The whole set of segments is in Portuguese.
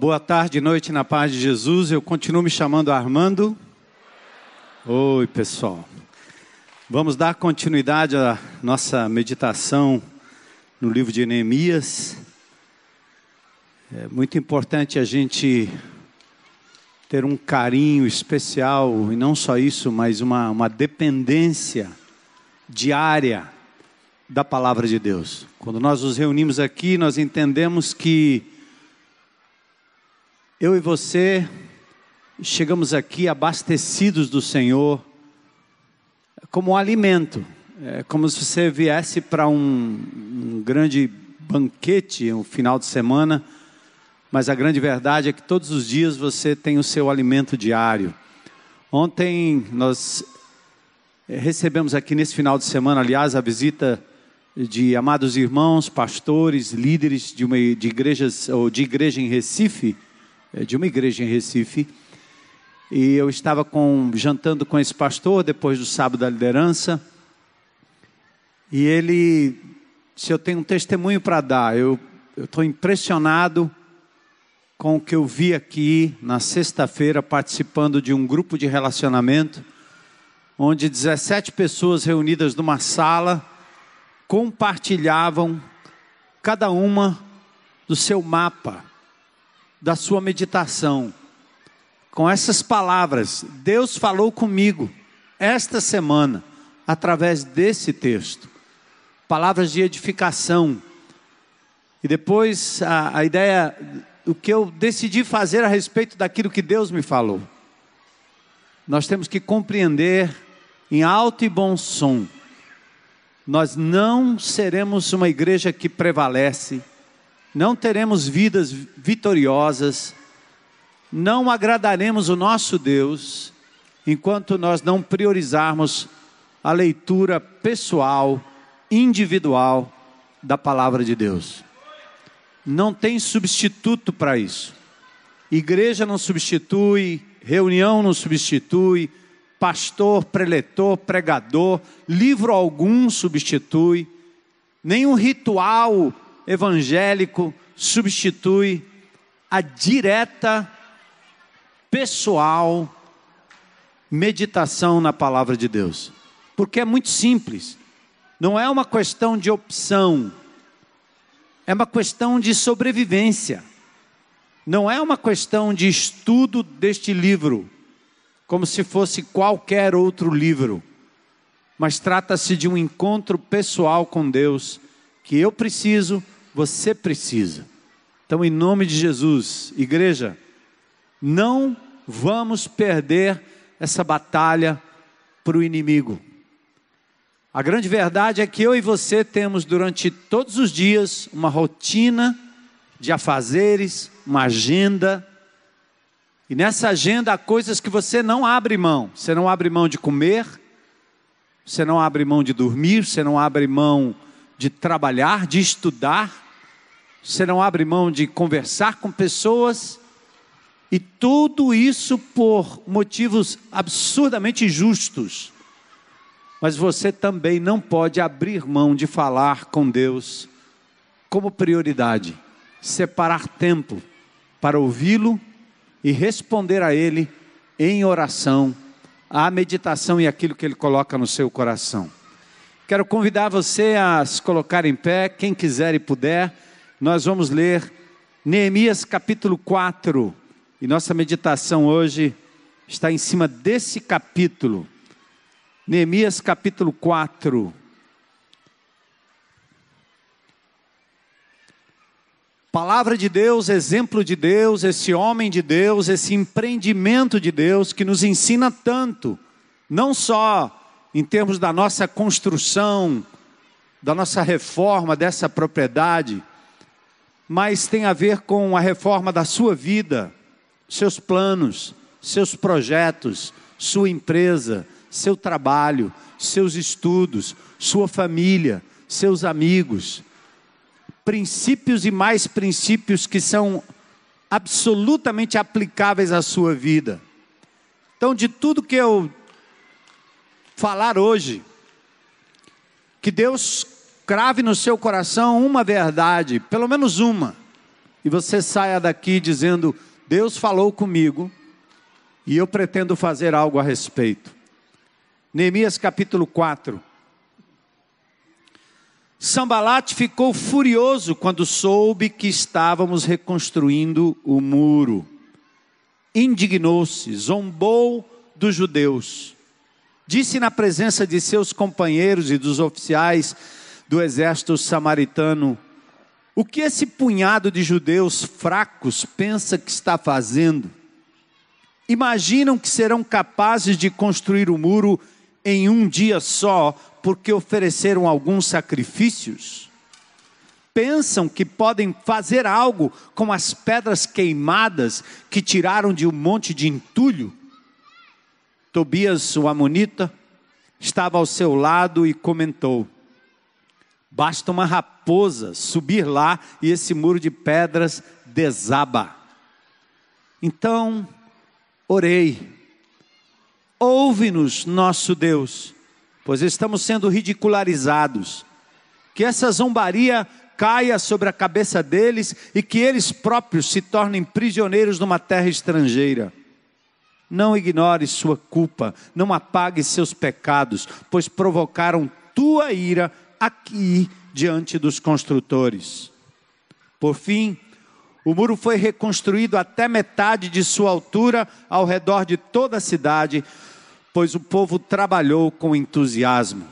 Boa tarde, noite na paz de Jesus. Eu continuo me chamando Armando. Oi, pessoal. Vamos dar continuidade à nossa meditação no livro de Neemias. É muito importante a gente ter um carinho especial, e não só isso, mas uma, uma dependência diária da palavra de Deus. Quando nós nos reunimos aqui, nós entendemos que eu e você chegamos aqui abastecidos do Senhor como um alimento. É como se você viesse para um, um grande banquete, um final de semana, mas a grande verdade é que todos os dias você tem o seu alimento diário. Ontem nós recebemos aqui nesse final de semana, aliás, a visita de amados irmãos, pastores, líderes de uma de igrejas ou de igreja em Recife é, de uma igreja em Recife. E eu estava com, jantando com esse pastor depois do sábado da liderança. E ele, se eu tenho um testemunho para dar, eu estou impressionado com o que eu vi aqui na sexta-feira, participando de um grupo de relacionamento, onde 17 pessoas reunidas numa sala compartilhavam cada uma do seu mapa da sua meditação com essas palavras. Deus falou comigo esta semana através desse texto. Palavras de edificação. E depois a, a ideia, o que eu decidi fazer a respeito daquilo que Deus me falou. Nós temos que compreender em alto e bom som. Nós não seremos uma igreja que prevalece não teremos vidas vitoriosas, não agradaremos o nosso Deus enquanto nós não priorizarmos a leitura pessoal, individual da palavra de Deus. Não tem substituto para isso. Igreja não substitui, reunião não substitui, pastor, preletor, pregador, livro algum substitui, nenhum ritual evangélico substitui a direta, pessoal meditação na palavra de Deus. Porque é muito simples. Não é uma questão de opção. É uma questão de sobrevivência. Não é uma questão de estudo deste livro, como se fosse qualquer outro livro. Mas trata-se de um encontro pessoal com Deus que eu preciso você precisa. Então, em nome de Jesus, igreja, não vamos perder essa batalha para o inimigo. A grande verdade é que eu e você temos durante todos os dias uma rotina de afazeres, uma agenda. E nessa agenda há coisas que você não abre mão. Você não abre mão de comer, você não abre mão de dormir, você não abre mão de trabalhar, de estudar, você não abre mão de conversar com pessoas, e tudo isso por motivos absurdamente justos. Mas você também não pode abrir mão de falar com Deus como prioridade, separar tempo para ouvi-lo e responder a Ele em oração, a meditação e aquilo que Ele coloca no seu coração. Quero convidar você a se colocar em pé, quem quiser e puder. Nós vamos ler Neemias capítulo 4. E nossa meditação hoje está em cima desse capítulo. Neemias capítulo 4. Palavra de Deus, exemplo de Deus, esse homem de Deus, esse empreendimento de Deus que nos ensina tanto, não só em termos da nossa construção, da nossa reforma dessa propriedade, mas tem a ver com a reforma da sua vida, seus planos, seus projetos, sua empresa, seu trabalho, seus estudos, sua família, seus amigos. Princípios e mais princípios que são absolutamente aplicáveis à sua vida. Então, de tudo que eu falar hoje. Que Deus crave no seu coração uma verdade, pelo menos uma. e você saia daqui dizendo: Deus falou comigo e eu pretendo fazer algo a respeito. Neemias capítulo 4. Sambalat ficou furioso quando soube que estávamos reconstruindo o muro. Indignou-se, zombou dos judeus. Disse na presença de seus companheiros e dos oficiais do exército samaritano: O que esse punhado de judeus fracos pensa que está fazendo? Imaginam que serão capazes de construir o muro em um dia só, porque ofereceram alguns sacrifícios? Pensam que podem fazer algo com as pedras queimadas que tiraram de um monte de entulho? Tobias, o Amonita, estava ao seu lado e comentou: Basta uma raposa subir lá e esse muro de pedras desaba. Então, orei Ouve-nos, nosso Deus, pois estamos sendo ridicularizados. Que essa zombaria caia sobre a cabeça deles e que eles próprios se tornem prisioneiros numa terra estrangeira. Não ignore sua culpa, não apague seus pecados, pois provocaram tua ira aqui diante dos construtores. Por fim, o muro foi reconstruído até metade de sua altura ao redor de toda a cidade, pois o povo trabalhou com entusiasmo.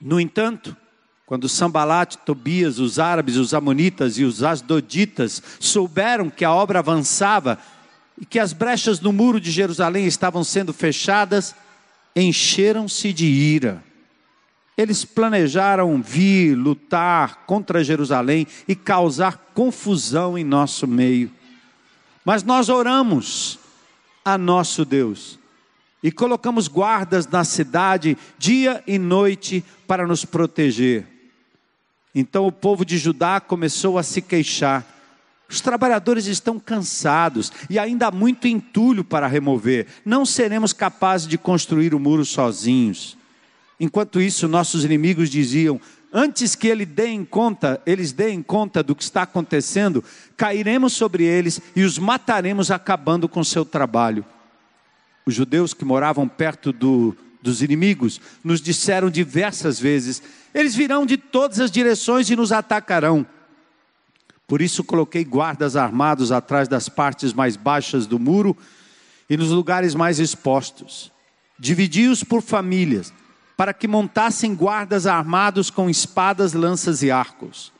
No entanto, quando Sambalat, Tobias, os árabes, os amonitas e os asdoditas souberam que a obra avançava e que as brechas no muro de Jerusalém estavam sendo fechadas, encheram-se de ira. Eles planejaram vir lutar contra Jerusalém e causar confusão em nosso meio. Mas nós oramos a nosso Deus e colocamos guardas na cidade dia e noite para nos proteger. Então o povo de Judá começou a se queixar. Os trabalhadores estão cansados e ainda há muito entulho para remover. Não seremos capazes de construir o muro sozinhos. Enquanto isso, nossos inimigos diziam: antes que ele deem conta, eles deem conta do que está acontecendo, cairemos sobre eles e os mataremos acabando com seu trabalho. Os judeus que moravam perto do, dos inimigos nos disseram diversas vezes: eles virão de todas as direções e nos atacarão. Por isso coloquei guardas armados atrás das partes mais baixas do muro e nos lugares mais expostos. Dividi-os por famílias, para que montassem guardas armados com espadas, lanças e arcos.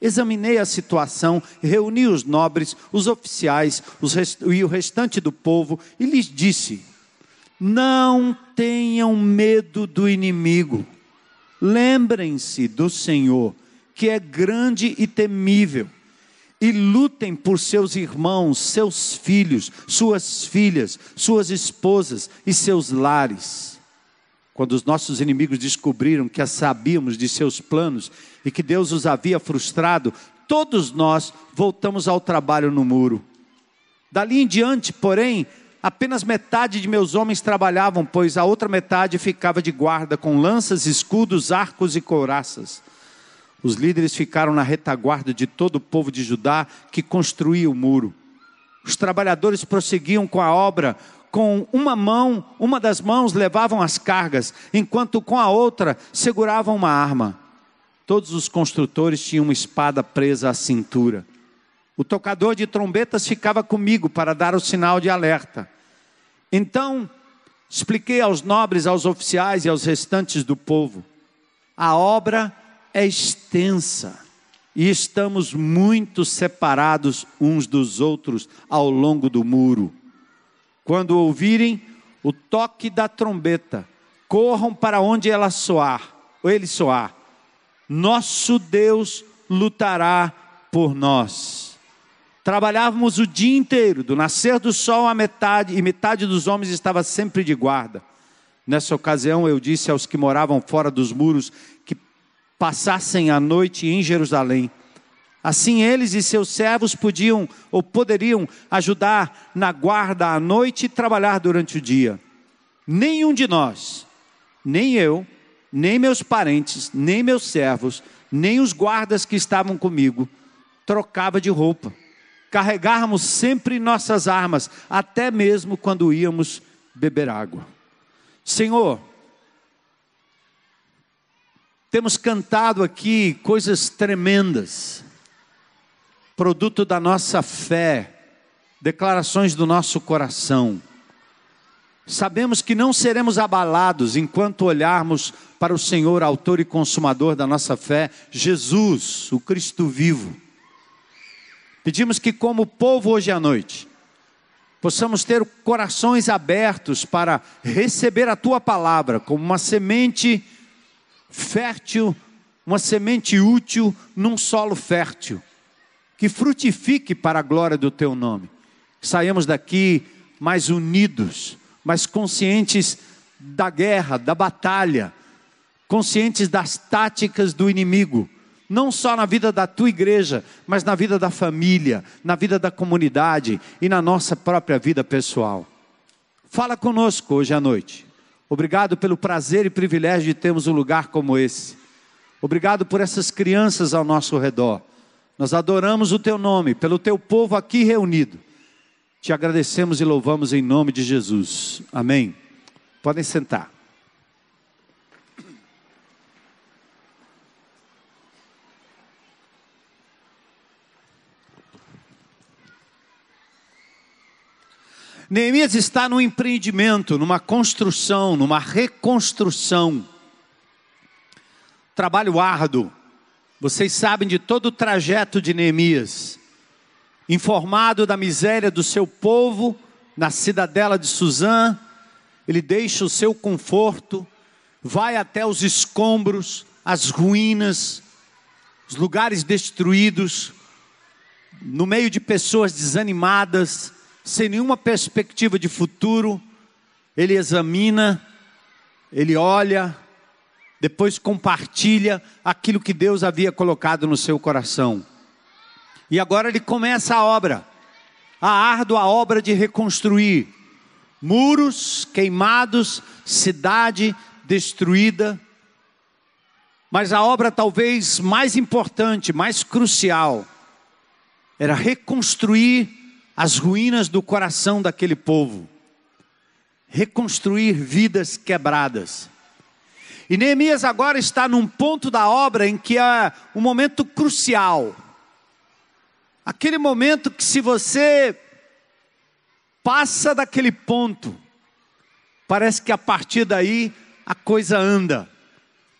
Examinei a situação, reuni os nobres, os oficiais os e o restante do povo e lhes disse: Não tenham medo do inimigo. Lembrem-se do Senhor, que é grande e temível, e lutem por seus irmãos, seus filhos, suas filhas, suas esposas e seus lares quando os nossos inimigos descobriram que sabíamos de seus planos e que Deus os havia frustrado, todos nós voltamos ao trabalho no muro. Dali em diante, porém, apenas metade de meus homens trabalhavam, pois a outra metade ficava de guarda com lanças, escudos, arcos e couraças. Os líderes ficaram na retaguarda de todo o povo de Judá que construía o muro. Os trabalhadores prosseguiam com a obra, com uma mão, uma das mãos levavam as cargas, enquanto com a outra seguravam uma arma. Todos os construtores tinham uma espada presa à cintura. O tocador de trombetas ficava comigo para dar o sinal de alerta. Então, expliquei aos nobres, aos oficiais e aos restantes do povo: a obra é extensa e estamos muito separados uns dos outros ao longo do muro. Quando ouvirem o toque da trombeta, corram para onde ela soar, ou ele soar. Nosso Deus lutará por nós. Trabalhávamos o dia inteiro, do nascer do sol à metade, e metade dos homens estava sempre de guarda. Nessa ocasião eu disse aos que moravam fora dos muros passassem a noite em Jerusalém Assim eles e seus servos podiam ou poderiam ajudar na guarda à noite e trabalhar durante o dia. Nenhum de nós, nem eu, nem meus parentes, nem meus servos, nem os guardas que estavam comigo, trocava de roupa. Carregávamos sempre nossas armas, até mesmo quando íamos beber água. Senhor, temos cantado aqui coisas tremendas, produto da nossa fé, declarações do nosso coração. Sabemos que não seremos abalados enquanto olharmos para o Senhor, Autor e Consumador da nossa fé, Jesus, o Cristo vivo. Pedimos que, como povo hoje à noite, possamos ter corações abertos para receber a tua palavra como uma semente fértil, uma semente útil num solo fértil, que frutifique para a glória do teu nome. Que saiamos daqui mais unidos mas conscientes da guerra, da batalha, conscientes das táticas do inimigo, não só na vida da tua igreja, mas na vida da família, na vida da comunidade e na nossa própria vida pessoal. Fala conosco hoje à noite. Obrigado pelo prazer e privilégio de termos um lugar como esse. Obrigado por essas crianças ao nosso redor. Nós adoramos o teu nome, pelo teu povo aqui reunido. Te agradecemos e louvamos em nome de Jesus. Amém. Podem sentar. Neemias está no empreendimento, numa construção, numa reconstrução. Trabalho árduo. Vocês sabem de todo o trajeto de Neemias informado da miséria do seu povo na cidadela de Suzã, ele deixa o seu conforto, vai até os escombros, as ruínas, os lugares destruídos, no meio de pessoas desanimadas, sem nenhuma perspectiva de futuro, ele examina, ele olha, depois compartilha aquilo que Deus havia colocado no seu coração. E agora ele começa a obra, a árdua obra de reconstruir muros queimados, cidade destruída. Mas a obra talvez mais importante, mais crucial, era reconstruir as ruínas do coração daquele povo, reconstruir vidas quebradas. E Neemias agora está num ponto da obra em que é um momento crucial. Aquele momento que, se você passa daquele ponto, parece que a partir daí a coisa anda.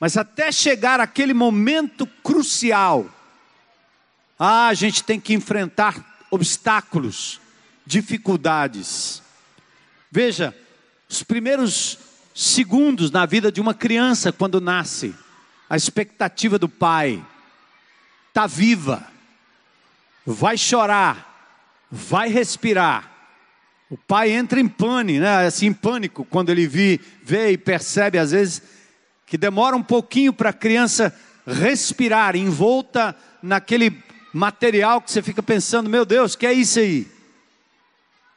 Mas até chegar aquele momento crucial, ah, a gente tem que enfrentar obstáculos, dificuldades. Veja, os primeiros segundos na vida de uma criança quando nasce, a expectativa do pai está viva vai chorar, vai respirar. O pai entra em pânico, né? Assim, em pânico quando ele vê, vê e percebe às vezes que demora um pouquinho para a criança respirar, envolta naquele material que você fica pensando, meu Deus, que é isso aí?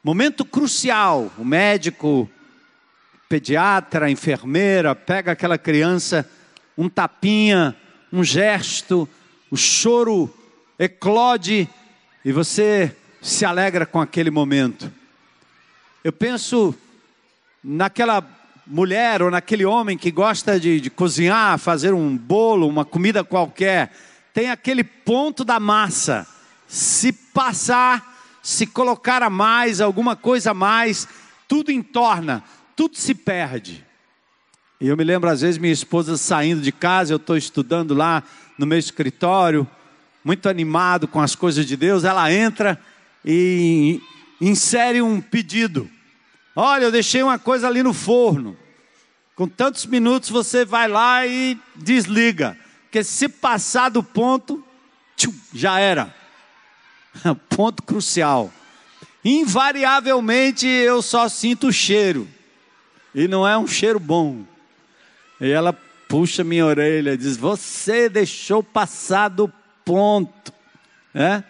Momento crucial, o médico, pediatra, enfermeira, pega aquela criança, um tapinha, um gesto, o choro eclode e você se alegra com aquele momento. Eu penso naquela mulher ou naquele homem que gosta de, de, cozinhar, fazer um bolo, uma comida qualquer, tem aquele ponto da massa. Se passar, se colocar a mais, alguma coisa a mais, tudo entorna, tudo se perde. E eu me lembro, às vezes, minha esposa saindo de casa, eu estou estudando lá no meu escritório, muito animado com as coisas de Deus, ela entra e insere um pedido. Olha, eu deixei uma coisa ali no forno. Com tantos minutos você vai lá e desliga. Porque se passar do ponto, tchum, já era. ponto crucial. Invariavelmente eu só sinto o cheiro. E não é um cheiro bom. E ela puxa minha orelha e diz: Você deixou passar do ponto. Né?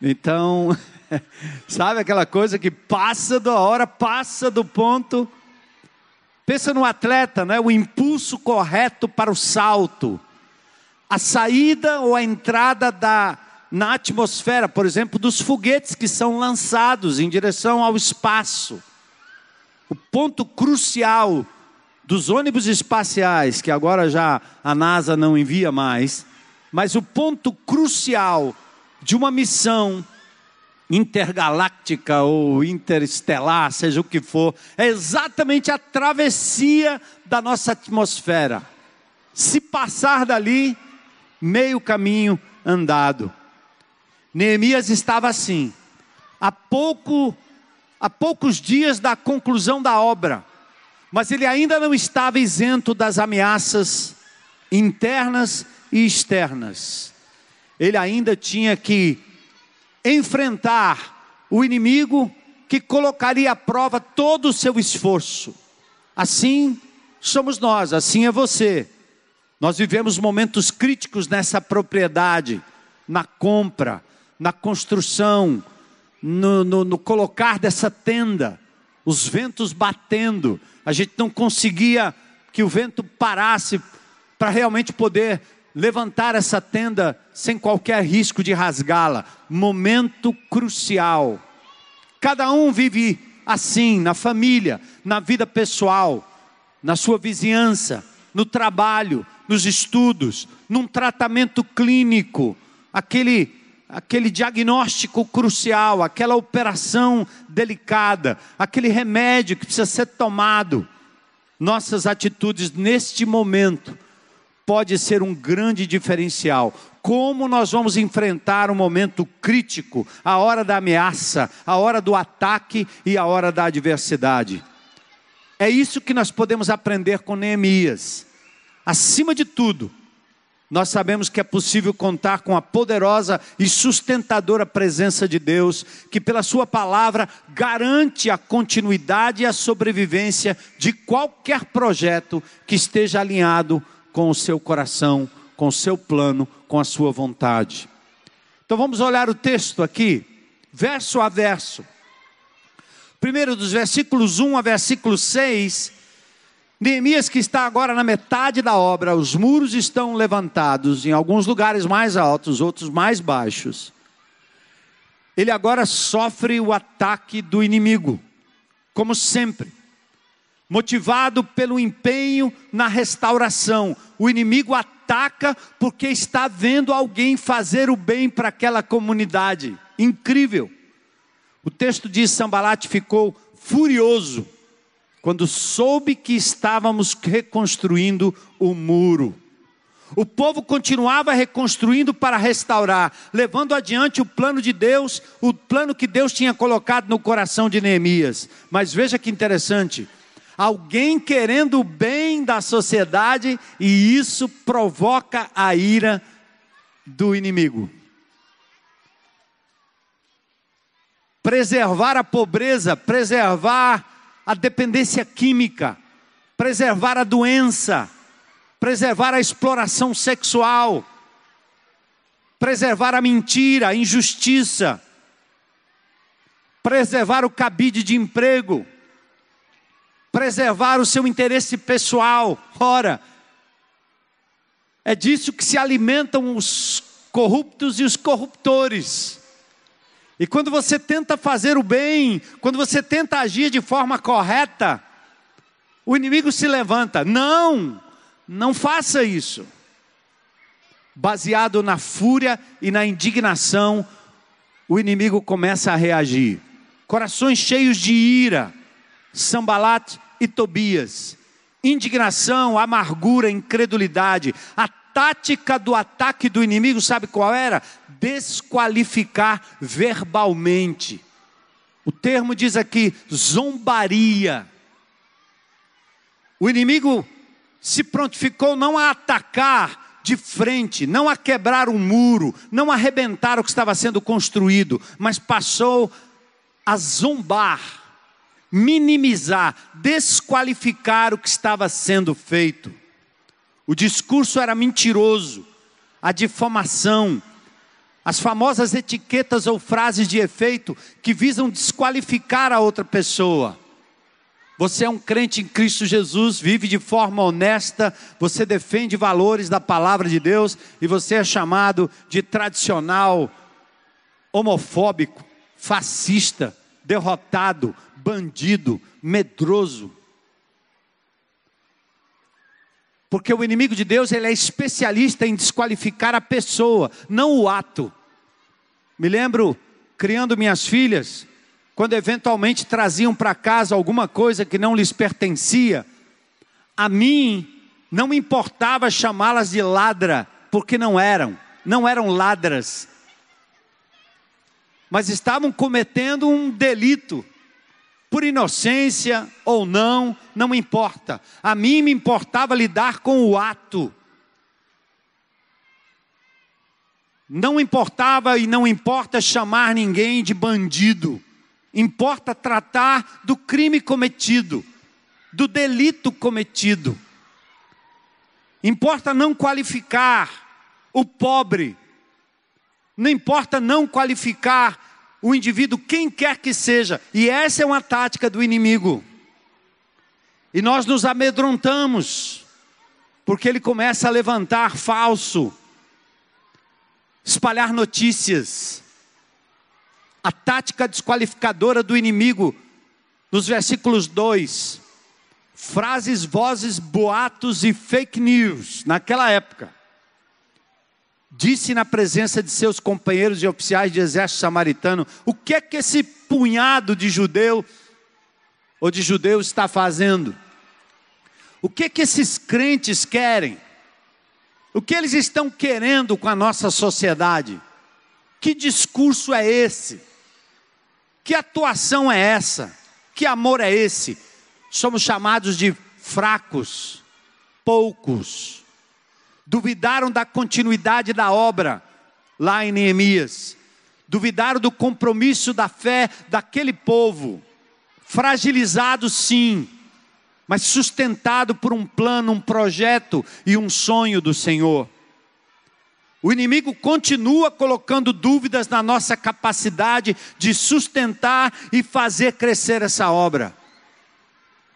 Então, sabe aquela coisa que passa da hora, passa do ponto. Pensa no atleta, né? o impulso correto para o salto. A saída ou a entrada da na atmosfera, por exemplo, dos foguetes que são lançados em direção ao espaço. O ponto crucial dos ônibus espaciais, que agora já a NASA não envia mais, mas o ponto crucial de uma missão intergaláctica ou interestelar, seja o que for, é exatamente a travessia da nossa atmosfera. Se passar dali, meio caminho andado. Neemias estava assim, há pouco, há poucos dias da conclusão da obra, mas ele ainda não estava isento das ameaças internas e externas. Ele ainda tinha que enfrentar o inimigo que colocaria à prova todo o seu esforço. Assim somos nós, assim é você. Nós vivemos momentos críticos nessa propriedade, na compra, na construção, no, no, no colocar dessa tenda, os ventos batendo, a gente não conseguia que o vento parasse para realmente poder levantar essa tenda sem qualquer risco de rasgá-la. Momento crucial. Cada um vive assim, na família, na vida pessoal, na sua vizinhança, no trabalho, nos estudos, num tratamento clínico, aquele aquele diagnóstico crucial, aquela operação delicada, aquele remédio que precisa ser tomado. Nossas atitudes neste momento pode ser um grande diferencial. Como nós vamos enfrentar um momento crítico, a hora da ameaça, a hora do ataque e a hora da adversidade. É isso que nós podemos aprender com Neemias. Acima de tudo, nós sabemos que é possível contar com a poderosa e sustentadora presença de Deus, que pela Sua palavra garante a continuidade e a sobrevivência de qualquer projeto que esteja alinhado com o seu coração, com o seu plano, com a sua vontade. Então vamos olhar o texto aqui, verso a verso. Primeiro dos versículos 1 a versículo 6 Neemias, que está agora na metade da obra, os muros estão levantados, em alguns lugares mais altos, outros mais baixos. Ele agora sofre o ataque do inimigo, como sempre, motivado pelo empenho na restauração. O inimigo ataca porque está vendo alguém fazer o bem para aquela comunidade. Incrível. O texto diz: Sambalat ficou furioso quando soube que estávamos reconstruindo o muro. O povo continuava reconstruindo para restaurar, levando adiante o plano de Deus, o plano que Deus tinha colocado no coração de Neemias. Mas veja que interessante: alguém querendo o bem da sociedade e isso provoca a ira do inimigo. Preservar a pobreza, preservar a dependência química, preservar a doença, preservar a exploração sexual, preservar a mentira, a injustiça, preservar o cabide de emprego, preservar o seu interesse pessoal. Ora, é disso que se alimentam os corruptos e os corruptores. E quando você tenta fazer o bem, quando você tenta agir de forma correta, o inimigo se levanta. Não, não faça isso. Baseado na fúria e na indignação, o inimigo começa a reagir. Corações cheios de ira, Sambalat e Tobias. Indignação, amargura, incredulidade. A tática do ataque do inimigo, sabe qual era? desqualificar verbalmente. O termo diz aqui zombaria. O inimigo se prontificou não a atacar de frente, não a quebrar um muro, não a arrebentar o que estava sendo construído, mas passou a zombar, minimizar, desqualificar o que estava sendo feito. O discurso era mentiroso, a difamação, as famosas etiquetas ou frases de efeito que visam desqualificar a outra pessoa. Você é um crente em Cristo Jesus, vive de forma honesta, você defende valores da palavra de Deus e você é chamado de tradicional, homofóbico, fascista, derrotado, bandido, medroso. Porque o inimigo de Deus, ele é especialista em desqualificar a pessoa, não o ato. Me lembro criando minhas filhas, quando eventualmente traziam para casa alguma coisa que não lhes pertencia, a mim não me importava chamá-las de ladra, porque não eram, não eram ladras, mas estavam cometendo um delito por inocência ou não, não importa. A mim me importava lidar com o ato. Não importava e não importa chamar ninguém de bandido. Importa tratar do crime cometido, do delito cometido. Importa não qualificar o pobre. Não importa não qualificar o indivíduo, quem quer que seja, e essa é uma tática do inimigo. E nós nos amedrontamos, porque ele começa a levantar falso, espalhar notícias. A tática desqualificadora do inimigo, nos versículos 2, frases, vozes, boatos e fake news, naquela época disse na presença de seus companheiros e oficiais de exército samaritano: o que é que esse punhado de judeu ou de judeus está fazendo? O que é que esses crentes querem? O que eles estão querendo com a nossa sociedade? Que discurso é esse? Que atuação é essa? Que amor é esse? Somos chamados de fracos, poucos, duvidaram da continuidade da obra, lá em Neemias, duvidaram do compromisso da fé daquele povo, fragilizado sim, mas sustentado por um plano, um projeto e um sonho do Senhor. O inimigo continua colocando dúvidas na nossa capacidade de sustentar e fazer crescer essa obra.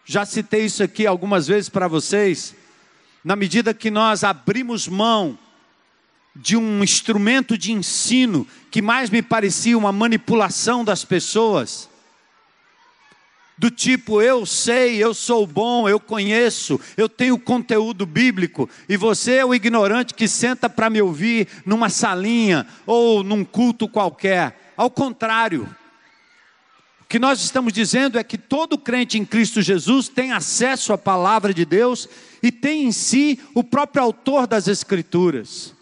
Já citei isso aqui algumas vezes para vocês na medida que nós abrimos mão de um instrumento de ensino que mais me parecia uma manipulação das pessoas, do tipo eu sei, eu sou bom, eu conheço, eu tenho conteúdo bíblico, e você é o ignorante que senta para me ouvir numa salinha ou num culto qualquer. Ao contrário, que nós estamos dizendo é que todo crente em Cristo Jesus tem acesso à palavra de Deus e tem em si o próprio autor das Escrituras.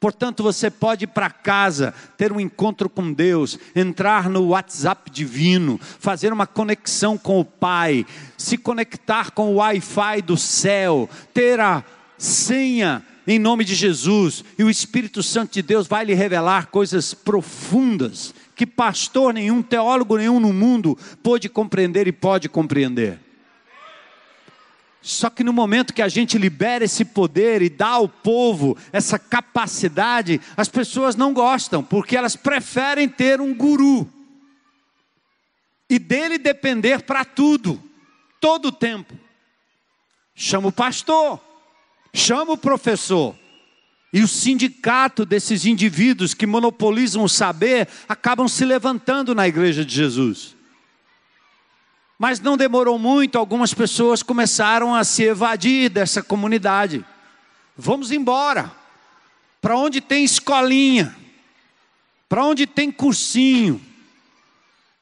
Portanto, você pode ir para casa, ter um encontro com Deus, entrar no WhatsApp divino, fazer uma conexão com o Pai, se conectar com o Wi-Fi do céu, ter a senha em nome de Jesus, e o Espírito Santo de Deus vai lhe revelar coisas profundas que pastor nenhum, teólogo nenhum no mundo pôde compreender e pode compreender. Só que no momento que a gente libera esse poder e dá ao povo essa capacidade, as pessoas não gostam, porque elas preferem ter um guru e dele depender para tudo, todo o tempo. Chama o pastor, chama o professor. E o sindicato desses indivíduos que monopolizam o saber acabam se levantando na igreja de Jesus. Mas não demorou muito, algumas pessoas começaram a se evadir dessa comunidade. Vamos embora. Para onde tem escolinha? Para onde tem cursinho?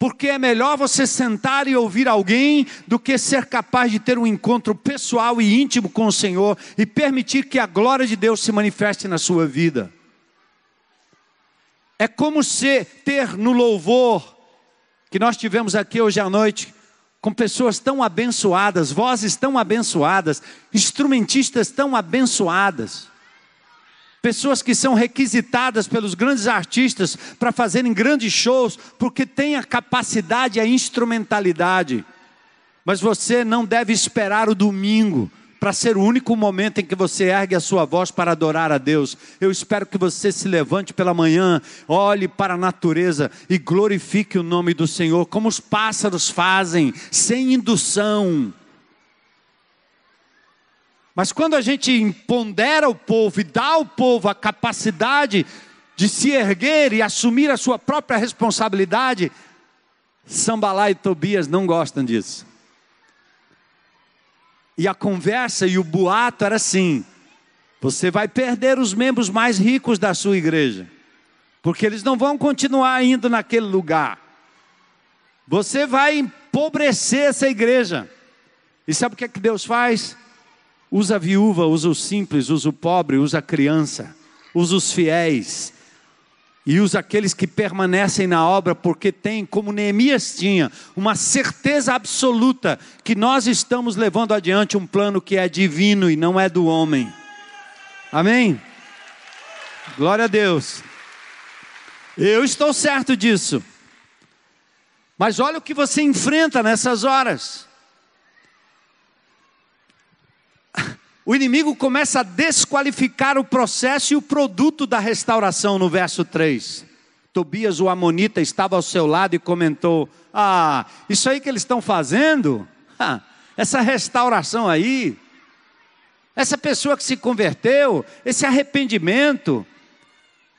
Porque é melhor você sentar e ouvir alguém do que ser capaz de ter um encontro pessoal e íntimo com o Senhor e permitir que a glória de Deus se manifeste na sua vida. É como se ter no louvor que nós tivemos aqui hoje à noite, com pessoas tão abençoadas, vozes tão abençoadas, instrumentistas tão abençoadas, pessoas que são requisitadas pelos grandes artistas para fazerem grandes shows, porque têm a capacidade, a instrumentalidade. Mas você não deve esperar o domingo para ser o único momento em que você ergue a sua voz para adorar a Deus. Eu espero que você se levante pela manhã, olhe para a natureza e glorifique o nome do Senhor, como os pássaros fazem, sem indução. Mas quando a gente empodera o povo e dá ao povo a capacidade de se erguer e assumir a sua própria responsabilidade, Sambalá e Tobias não gostam disso. E a conversa e o boato era assim: você vai perder os membros mais ricos da sua igreja, porque eles não vão continuar indo naquele lugar. Você vai empobrecer essa igreja. E sabe o que é que Deus faz? Usa a viúva, usa o simples, usa o pobre, usa a criança, usa os fiéis e usa aqueles que permanecem na obra, porque tem, como Neemias tinha, uma certeza absoluta que nós estamos levando adiante um plano que é divino e não é do homem. Amém? Glória a Deus. Eu estou certo disso. Mas olha o que você enfrenta nessas horas. O inimigo começa a desqualificar o processo e o produto da restauração no verso 3. Tobias, o Amonita, estava ao seu lado e comentou: Ah, isso aí que eles estão fazendo, essa restauração aí, essa pessoa que se converteu, esse arrependimento,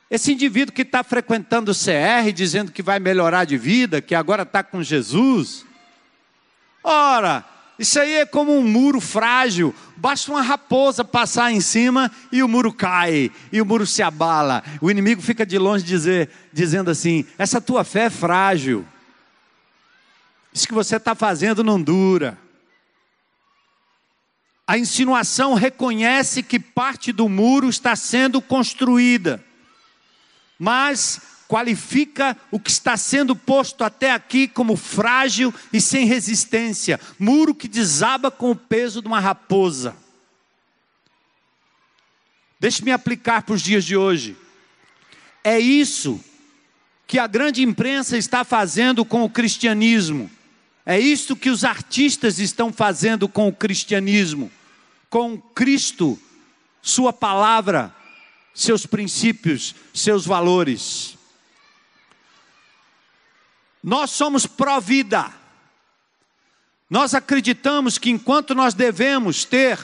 esse indivíduo que está frequentando o CR, dizendo que vai melhorar de vida, que agora está com Jesus. Ora, isso aí é como um muro frágil. Basta uma raposa passar em cima e o muro cai, e o muro se abala. O inimigo fica de longe dizer, dizendo assim: essa tua fé é frágil. Isso que você está fazendo não dura. A insinuação reconhece que parte do muro está sendo construída, mas qualifica o que está sendo posto até aqui como frágil e sem resistência, muro que desaba com o peso de uma raposa. Deixe-me aplicar para os dias de hoje. É isso que a grande imprensa está fazendo com o cristianismo. É isso que os artistas estão fazendo com o cristianismo, com Cristo, Sua palavra, seus princípios, seus valores. Nós somos pró-vida. Nós acreditamos que enquanto nós devemos ter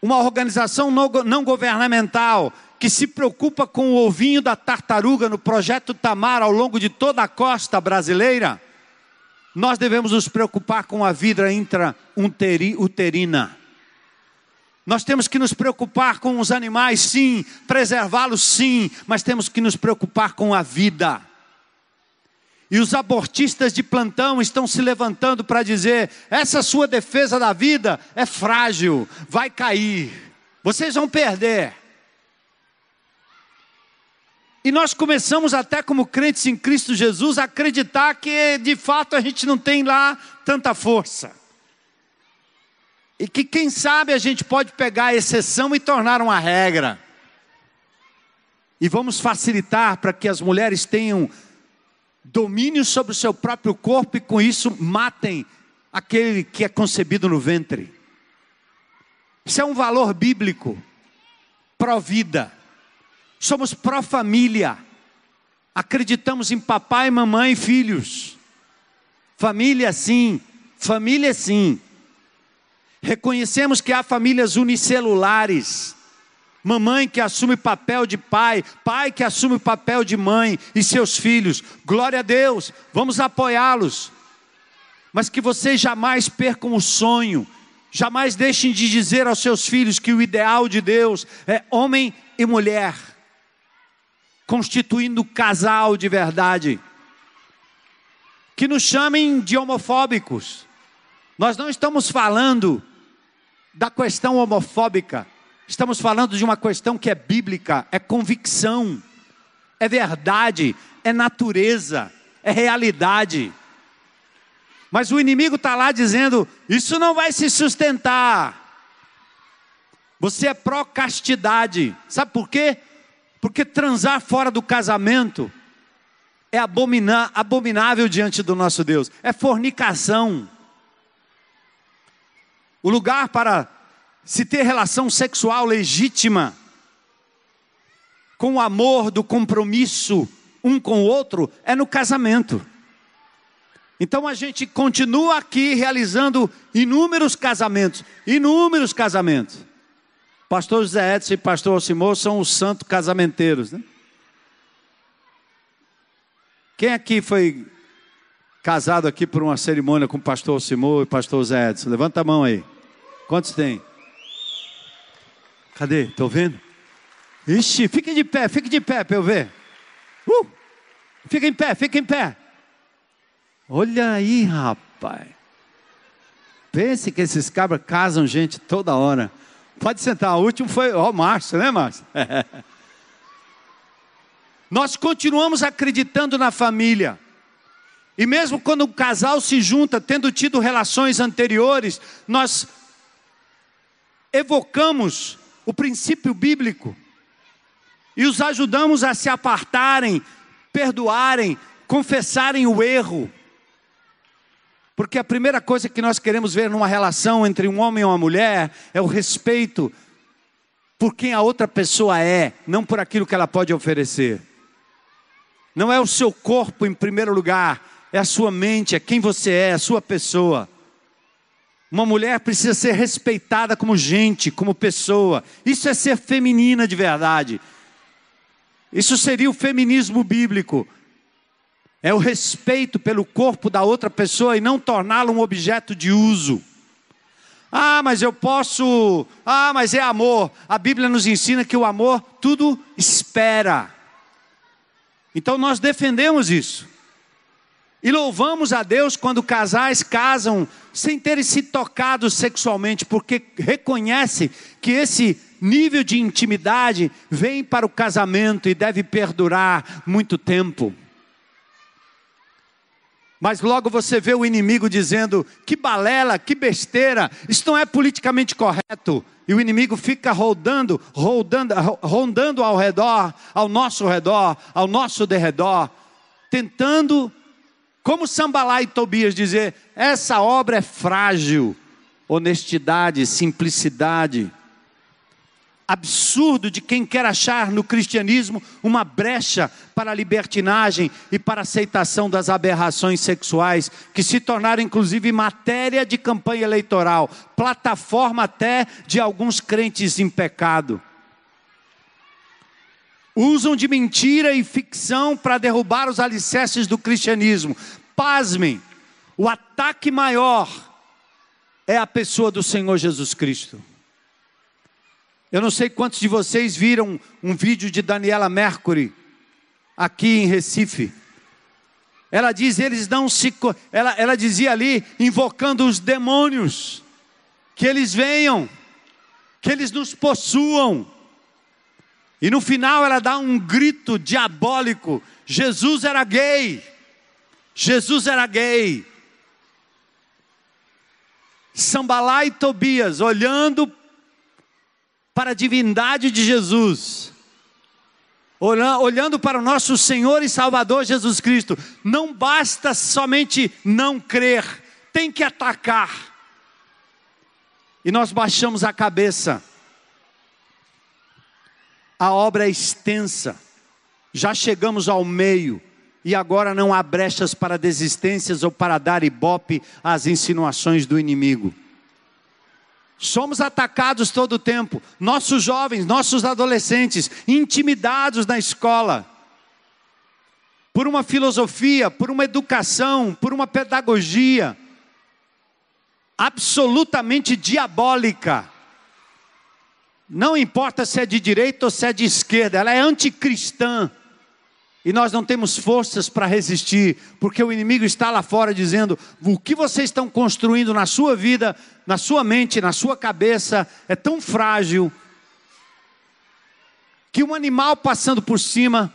uma organização não governamental que se preocupa com o ovinho da tartaruga no projeto Tamar ao longo de toda a costa brasileira, nós devemos nos preocupar com a vida intrauterina. Nós temos que nos preocupar com os animais, sim, preservá-los, sim, mas temos que nos preocupar com a vida. E os abortistas de plantão estão se levantando para dizer: essa sua defesa da vida é frágil, vai cair, vocês vão perder. E nós começamos, até como crentes em Cristo Jesus, a acreditar que de fato a gente não tem lá tanta força. E que quem sabe a gente pode pegar a exceção e tornar uma regra. E vamos facilitar para que as mulheres tenham domínio sobre o seu próprio corpo e com isso matem aquele que é concebido no ventre. Isso é um valor bíblico, pró-vida. Somos pró-família. Acreditamos em papai, mamãe e filhos. Família sim, família sim. Reconhecemos que há famílias unicelulares Mamãe que assume o papel de pai, pai que assume o papel de mãe e seus filhos. Glória a Deus, vamos apoiá-los. Mas que vocês jamais percam o sonho, jamais deixem de dizer aos seus filhos que o ideal de Deus é homem e mulher, constituindo casal de verdade. Que nos chamem de homofóbicos. Nós não estamos falando da questão homofóbica Estamos falando de uma questão que é bíblica, é convicção, é verdade, é natureza, é realidade. Mas o inimigo está lá dizendo: isso não vai se sustentar. Você é pró-castidade. Sabe por quê? Porque transar fora do casamento é abominável diante do nosso Deus, é fornicação. O lugar para se ter relação sexual legítima, com o amor do compromisso um com o outro, é no casamento. Então a gente continua aqui realizando inúmeros casamentos, inúmeros casamentos. Pastor José Edson e pastor Alcimor são os santos casamenteiros, né? Quem aqui foi casado aqui por uma cerimônia com o pastor Alcimor e pastor José Edson? Levanta a mão aí. Quantos tem? Cadê? Estou vendo? Ixi, fique de pé, fique de pé para eu ver. Uh! Fica em pé, fica em pé. Olha aí, rapaz. Pense que esses cabras casam gente toda hora. Pode sentar, o último foi o Márcio, né, Márcio? Nós continuamos acreditando na família. E mesmo quando o casal se junta, tendo tido relações anteriores, nós evocamos o princípio bíblico e os ajudamos a se apartarem, perdoarem, confessarem o erro. Porque a primeira coisa que nós queremos ver numa relação entre um homem e uma mulher é o respeito por quem a outra pessoa é, não por aquilo que ela pode oferecer. Não é o seu corpo em primeiro lugar, é a sua mente, é quem você é, a sua pessoa. Uma mulher precisa ser respeitada como gente, como pessoa. Isso é ser feminina de verdade. Isso seria o feminismo bíblico. É o respeito pelo corpo da outra pessoa e não torná-lo um objeto de uso. Ah, mas eu posso. Ah, mas é amor. A Bíblia nos ensina que o amor tudo espera. Então nós defendemos isso. E louvamos a Deus quando casais casam sem terem se tocado sexualmente, porque reconhece que esse nível de intimidade vem para o casamento e deve perdurar muito tempo. Mas logo você vê o inimigo dizendo: que balela, que besteira, isso não é politicamente correto. E o inimigo fica rodando, rodando, rondando ao redor, ao nosso redor, ao nosso derredor, tentando, como Sambalá e Tobias dizer, essa obra é frágil. Honestidade, simplicidade, absurdo de quem quer achar no cristianismo uma brecha para a libertinagem e para a aceitação das aberrações sexuais, que se tornaram inclusive matéria de campanha eleitoral, plataforma até de alguns crentes em pecado. Usam de mentira e ficção para derrubar os alicerces do cristianismo. Pasmem, o ataque maior é a pessoa do Senhor Jesus Cristo. Eu não sei quantos de vocês viram um vídeo de Daniela Mercury aqui em Recife. Ela diz, eles não se. Ela, ela dizia ali, invocando os demônios, que eles venham, que eles nos possuam. E no final ela dá um grito diabólico: Jesus era gay. Jesus era gay. Sambalá e Tobias, olhando para a divindade de Jesus, olhando para o nosso Senhor e Salvador Jesus Cristo, não basta somente não crer, tem que atacar. E nós baixamos a cabeça. A obra é extensa, já chegamos ao meio, e agora não há brechas para desistências ou para dar ibope às insinuações do inimigo. Somos atacados todo o tempo. Nossos jovens, nossos adolescentes, intimidados na escola. Por uma filosofia, por uma educação, por uma pedagogia absolutamente diabólica. Não importa se é de direita ou se é de esquerda, ela é anticristã. E nós não temos forças para resistir, porque o inimigo está lá fora dizendo: o que vocês estão construindo na sua vida, na sua mente, na sua cabeça, é tão frágil, que um animal passando por cima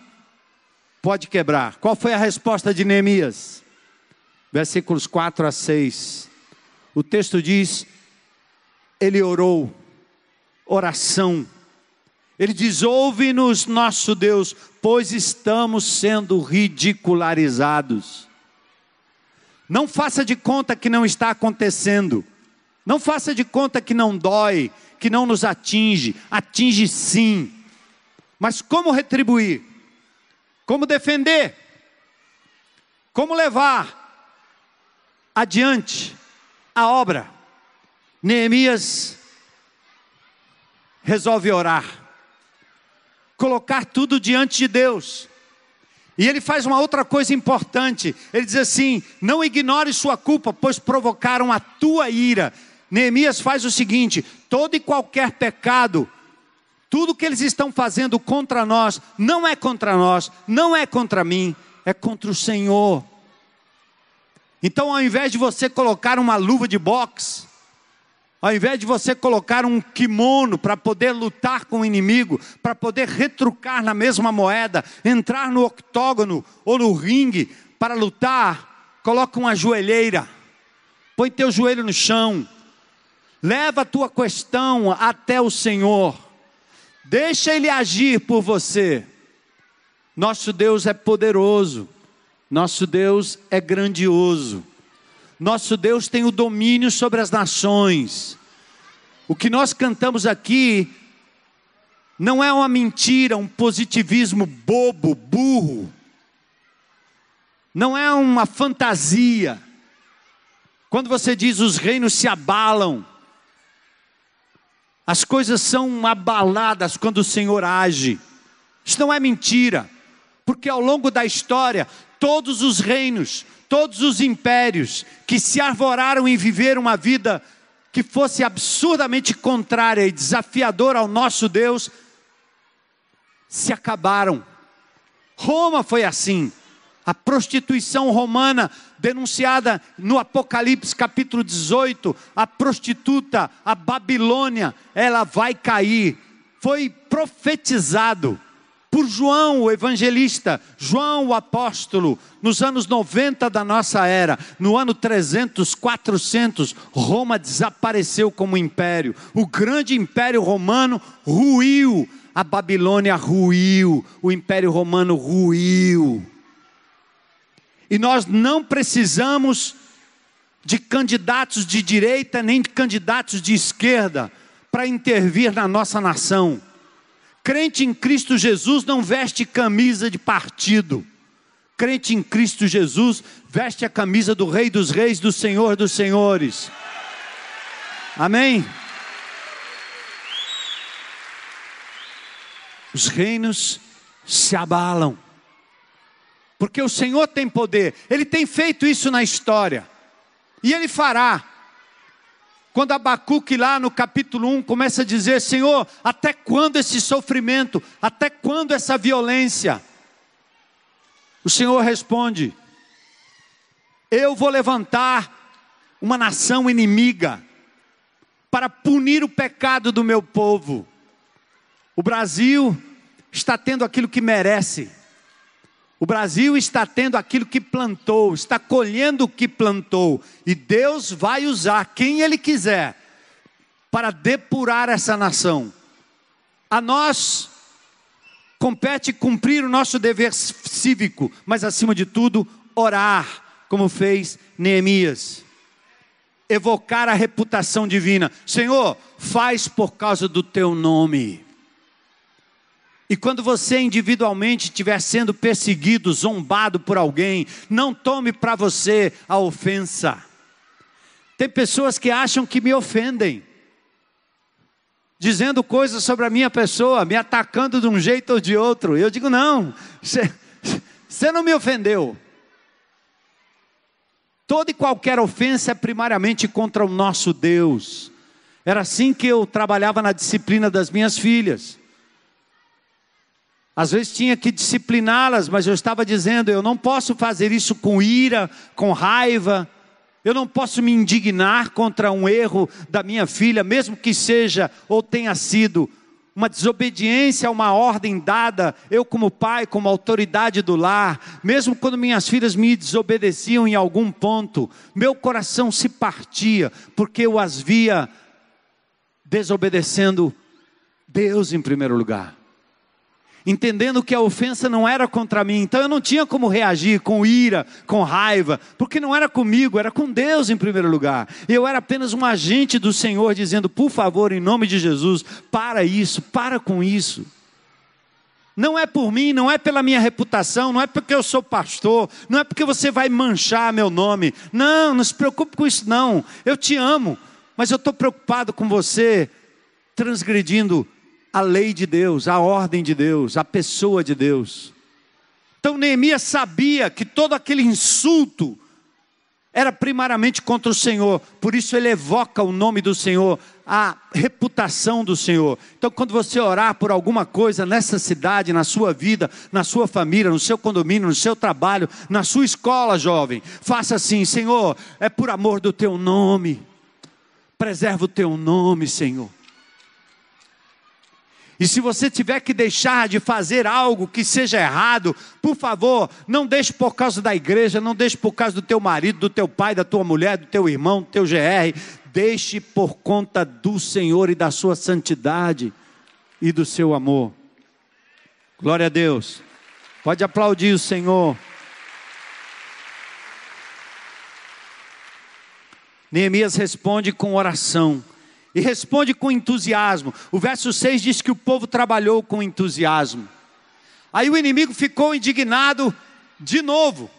pode quebrar. Qual foi a resposta de Neemias? Versículos 4 a 6. O texto diz: ele orou, oração ele diz: Ouve-nos, nosso Deus, pois estamos sendo ridicularizados. Não faça de conta que não está acontecendo. Não faça de conta que não dói, que não nos atinge, atinge sim. Mas como retribuir? Como defender? Como levar adiante a obra? Neemias resolve orar, colocar tudo diante de Deus. E ele faz uma outra coisa importante. Ele diz assim: Não ignore sua culpa, pois provocaram a tua ira. Neemias faz o seguinte: todo e qualquer pecado, tudo que eles estão fazendo contra nós, não é contra nós, não é contra mim, é contra o Senhor. Então, ao invés de você colocar uma luva de boxe, ao invés de você colocar um kimono para poder lutar com o inimigo, para poder retrucar na mesma moeda, entrar no octógono ou no ringue para lutar, coloca uma joelheira, põe teu joelho no chão, leva a tua questão até o Senhor, deixa Ele agir por você. Nosso Deus é poderoso, nosso Deus é grandioso. Nosso Deus tem o domínio sobre as nações. O que nós cantamos aqui não é uma mentira, um positivismo bobo, burro. Não é uma fantasia. Quando você diz os reinos se abalam, as coisas são abaladas quando o Senhor age. Isso não é mentira, porque ao longo da história, todos os reinos, todos os impérios que se arvoraram em viver uma vida que fosse absurdamente contrária e desafiadora ao nosso Deus, se acabaram. Roma foi assim. A prostituição romana, denunciada no Apocalipse capítulo 18, a prostituta, a Babilônia, ela vai cair. Foi profetizado por João, o evangelista, João, o apóstolo, nos anos 90 da nossa era, no ano 300, 400, Roma desapareceu como império. O grande império romano ruiu, a Babilônia ruiu, o império romano ruiu. E nós não precisamos de candidatos de direita nem de candidatos de esquerda para intervir na nossa nação. Crente em Cristo Jesus não veste camisa de partido. Crente em Cristo Jesus veste a camisa do Rei dos Reis, do Senhor dos Senhores. Amém? Os reinos se abalam, porque o Senhor tem poder, Ele tem feito isso na história, e Ele fará. Quando Abacuque lá no capítulo 1 começa a dizer: Senhor, até quando esse sofrimento? Até quando essa violência? O Senhor responde: Eu vou levantar uma nação inimiga para punir o pecado do meu povo. O Brasil está tendo aquilo que merece. O Brasil está tendo aquilo que plantou, está colhendo o que plantou, e Deus vai usar quem Ele quiser para depurar essa nação. A nós compete cumprir o nosso dever cívico, mas acima de tudo, orar, como fez Neemias. Evocar a reputação divina. Senhor, faz por causa do teu nome. E quando você individualmente estiver sendo perseguido, zombado por alguém, não tome para você a ofensa. Tem pessoas que acham que me ofendem, dizendo coisas sobre a minha pessoa, me atacando de um jeito ou de outro. Eu digo: não, você não me ofendeu. Toda e qualquer ofensa é primariamente contra o nosso Deus. Era assim que eu trabalhava na disciplina das minhas filhas. Às vezes tinha que discipliná-las, mas eu estava dizendo: eu não posso fazer isso com ira, com raiva, eu não posso me indignar contra um erro da minha filha, mesmo que seja ou tenha sido uma desobediência a uma ordem dada, eu, como pai, como autoridade do lar, mesmo quando minhas filhas me desobedeciam em algum ponto, meu coração se partia, porque eu as via desobedecendo Deus em primeiro lugar. Entendendo que a ofensa não era contra mim, então eu não tinha como reagir com ira, com raiva, porque não era comigo, era com Deus em primeiro lugar. Eu era apenas um agente do Senhor dizendo, por favor, em nome de Jesus, para isso, para com isso. Não é por mim, não é pela minha reputação, não é porque eu sou pastor, não é porque você vai manchar meu nome. Não, não se preocupe com isso, não. Eu te amo, mas eu estou preocupado com você transgredindo a lei de Deus, a ordem de Deus, a pessoa de Deus. Então Neemias sabia que todo aquele insulto era primariamente contra o Senhor, por isso ele evoca o nome do Senhor, a reputação do Senhor. Então, quando você orar por alguma coisa nessa cidade, na sua vida, na sua família, no seu condomínio, no seu trabalho, na sua escola, jovem, faça assim: Senhor, é por amor do teu nome, preserva o teu nome, Senhor. E se você tiver que deixar de fazer algo que seja errado, por favor, não deixe por causa da igreja, não deixe por causa do teu marido, do teu pai, da tua mulher, do teu irmão, do teu GR. Deixe por conta do Senhor e da sua santidade e do seu amor. Glória a Deus. Pode aplaudir o Senhor. Neemias responde com oração e responde com entusiasmo. O verso 6 diz que o povo trabalhou com entusiasmo. Aí o inimigo ficou indignado de novo.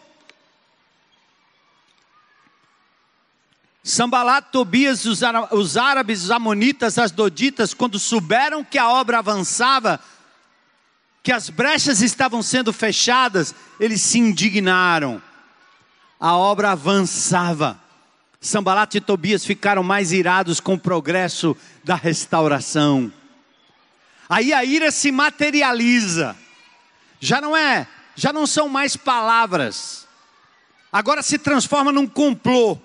Sambalat, Tobias, os árabes, os amonitas, as doditas, quando souberam que a obra avançava, que as brechas estavam sendo fechadas, eles se indignaram. A obra avançava. Sambalat e Tobias ficaram mais irados com o progresso da restauração. Aí a ira se materializa. Já não é, já não são mais palavras. Agora se transforma num complô.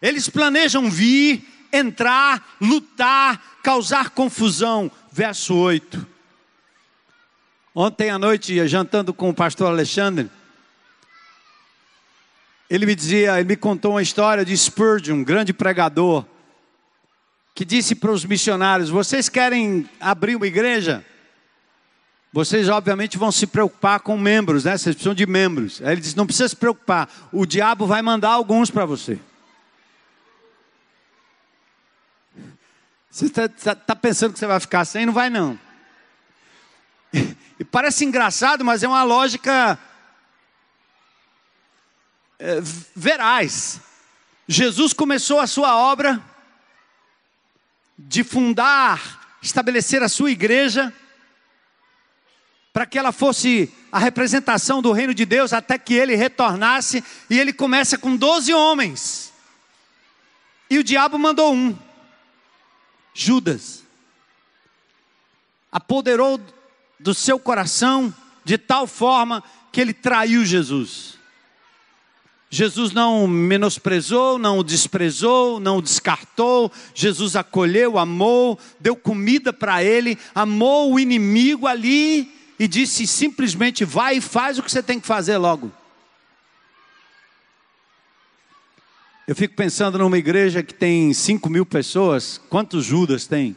Eles planejam vir, entrar, lutar, causar confusão. Verso 8. Ontem à noite, jantando com o pastor Alexandre, ele me dizia, ele me contou uma história de Spurgeon, um grande pregador, que disse para os missionários: Vocês querem abrir uma igreja? Vocês, obviamente, vão se preocupar com membros, né? Vocês precisam de membros. Aí ele disse: Não precisa se preocupar, o diabo vai mandar alguns para você. Você está tá, tá pensando que você vai ficar sem? Não vai, não. E parece engraçado, mas é uma lógica verais. Jesus começou a sua obra de fundar, estabelecer a sua igreja, para que ela fosse a representação do reino de Deus até que ele retornasse, e ele começa com doze homens, e o diabo mandou um, Judas, apoderou do seu coração de tal forma que ele traiu Jesus. Jesus não menosprezou, não o desprezou, não o descartou. Jesus acolheu, amou, deu comida para ele, amou o inimigo ali e disse simplesmente: vai e faz o que você tem que fazer logo. Eu fico pensando numa igreja que tem 5 mil pessoas, quantos Judas tem?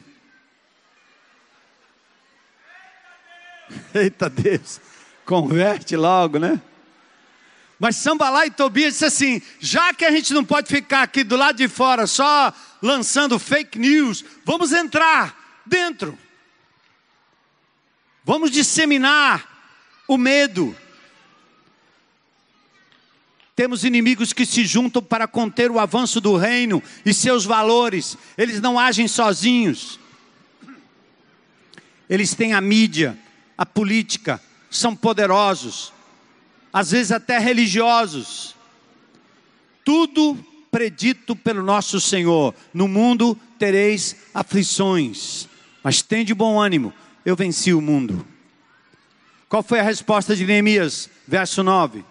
Eita Deus, converte logo, né? Mas Sambalá e Tobias disse assim: já que a gente não pode ficar aqui do lado de fora só lançando fake news, vamos entrar dentro. Vamos disseminar o medo. Temos inimigos que se juntam para conter o avanço do reino e seus valores. Eles não agem sozinhos. Eles têm a mídia, a política, são poderosos às vezes até religiosos. Tudo predito pelo nosso Senhor: no mundo tereis aflições, mas tende bom ânimo, eu venci o mundo. Qual foi a resposta de Neemias? Verso 9.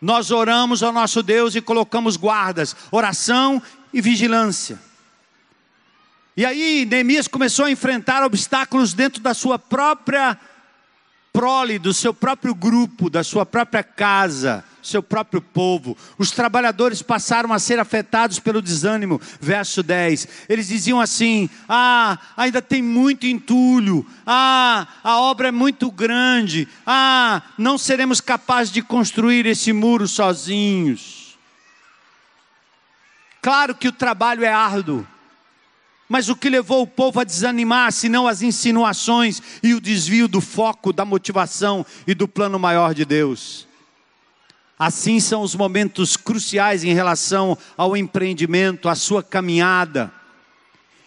Nós oramos ao nosso Deus e colocamos guardas, oração e vigilância. E aí Neemias começou a enfrentar obstáculos dentro da sua própria prole do seu próprio grupo, da sua própria casa, seu próprio povo. Os trabalhadores passaram a ser afetados pelo desânimo. Verso 10. Eles diziam assim: Ah, ainda tem muito entulho. Ah, a obra é muito grande. Ah, não seremos capazes de construir esse muro sozinhos. Claro que o trabalho é árduo. Mas o que levou o povo a desanimar, senão as insinuações e o desvio do foco, da motivação e do plano maior de Deus? Assim são os momentos cruciais em relação ao empreendimento, à sua caminhada.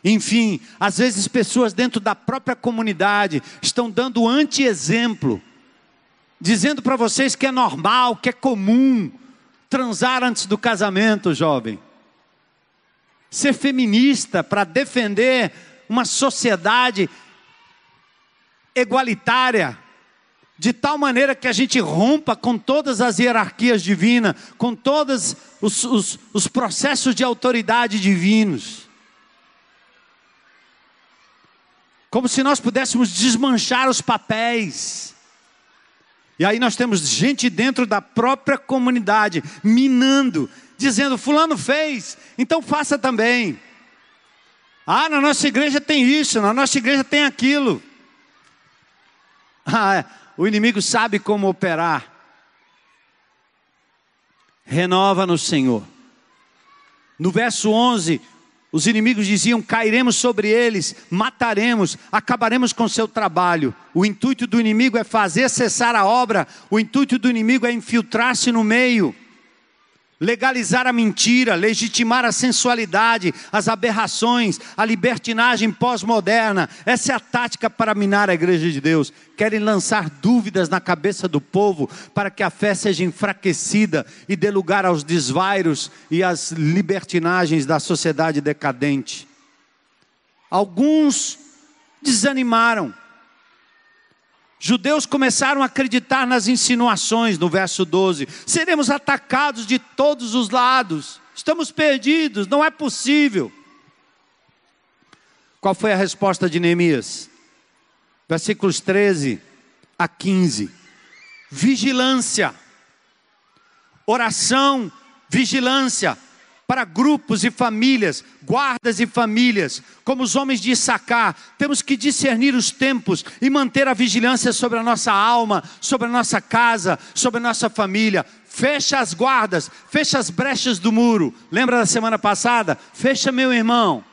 Enfim, às vezes pessoas dentro da própria comunidade estão dando anti-exemplo, dizendo para vocês que é normal, que é comum transar antes do casamento, jovem ser feminista, para defender uma sociedade igualitária, de tal maneira que a gente rompa com todas as hierarquias divinas, com todos os, os, os processos de autoridade divinos. Como se nós pudéssemos desmanchar os papéis. E aí nós temos gente dentro da própria comunidade minando dizendo: Fulano fez, então faça também. Ah, na nossa igreja tem isso, na nossa igreja tem aquilo. Ah, o inimigo sabe como operar. Renova no Senhor. No verso 11, os inimigos diziam: cairemos sobre eles, mataremos, acabaremos com seu trabalho. O intuito do inimigo é fazer cessar a obra, o intuito do inimigo é infiltrar-se no meio legalizar a mentira, legitimar a sensualidade, as aberrações, a libertinagem pós-moderna. Essa é a tática para minar a igreja de Deus. Querem lançar dúvidas na cabeça do povo para que a fé seja enfraquecida e dê lugar aos desvairos e às libertinagens da sociedade decadente. Alguns desanimaram Judeus começaram a acreditar nas insinuações no verso 12: seremos atacados de todos os lados, estamos perdidos, não é possível. Qual foi a resposta de Neemias? Versículos 13 a 15: vigilância, oração, vigilância, para grupos e famílias, guardas e famílias, como os homens de Issacar, temos que discernir os tempos e manter a vigilância sobre a nossa alma, sobre a nossa casa, sobre a nossa família. Fecha as guardas, fecha as brechas do muro. Lembra da semana passada? Fecha, meu irmão.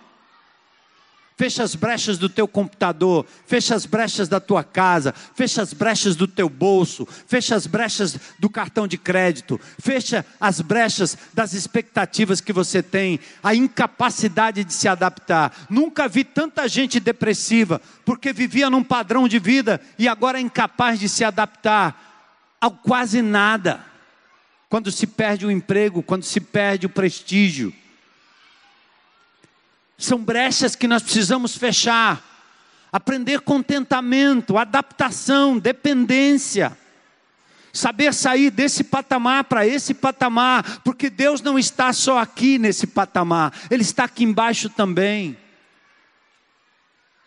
Fecha as brechas do teu computador, fecha as brechas da tua casa, fecha as brechas do teu bolso, fecha as brechas do cartão de crédito, fecha as brechas das expectativas que você tem, a incapacidade de se adaptar. Nunca vi tanta gente depressiva, porque vivia num padrão de vida e agora é incapaz de se adaptar ao quase nada. Quando se perde o emprego, quando se perde o prestígio são brechas que nós precisamos fechar. Aprender contentamento, adaptação, dependência. Saber sair desse patamar para esse patamar, porque Deus não está só aqui nesse patamar, Ele está aqui embaixo também.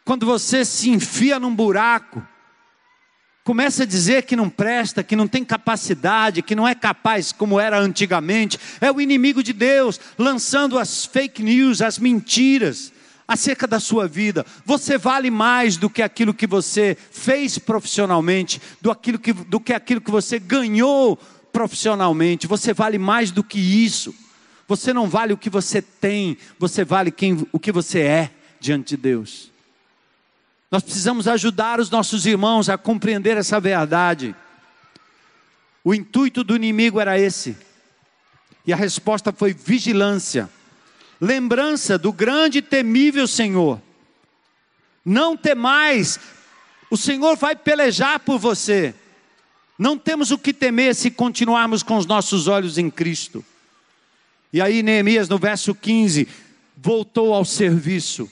Quando você se enfia num buraco, começa a dizer que não presta, que não tem capacidade, que não é capaz como era antigamente, é o inimigo de Deus lançando as fake news, as mentiras acerca da sua vida. Você vale mais do que aquilo que você fez profissionalmente, do, aquilo que, do que aquilo que você ganhou profissionalmente. Você vale mais do que isso. Você não vale o que você tem, você vale quem, o que você é diante de Deus. Nós precisamos ajudar os nossos irmãos a compreender essa verdade. O intuito do inimigo era esse. E a resposta foi vigilância. Lembrança do grande e temível Senhor. Não temais, o Senhor vai pelejar por você. Não temos o que temer se continuarmos com os nossos olhos em Cristo. E aí, Neemias, no verso 15, voltou ao serviço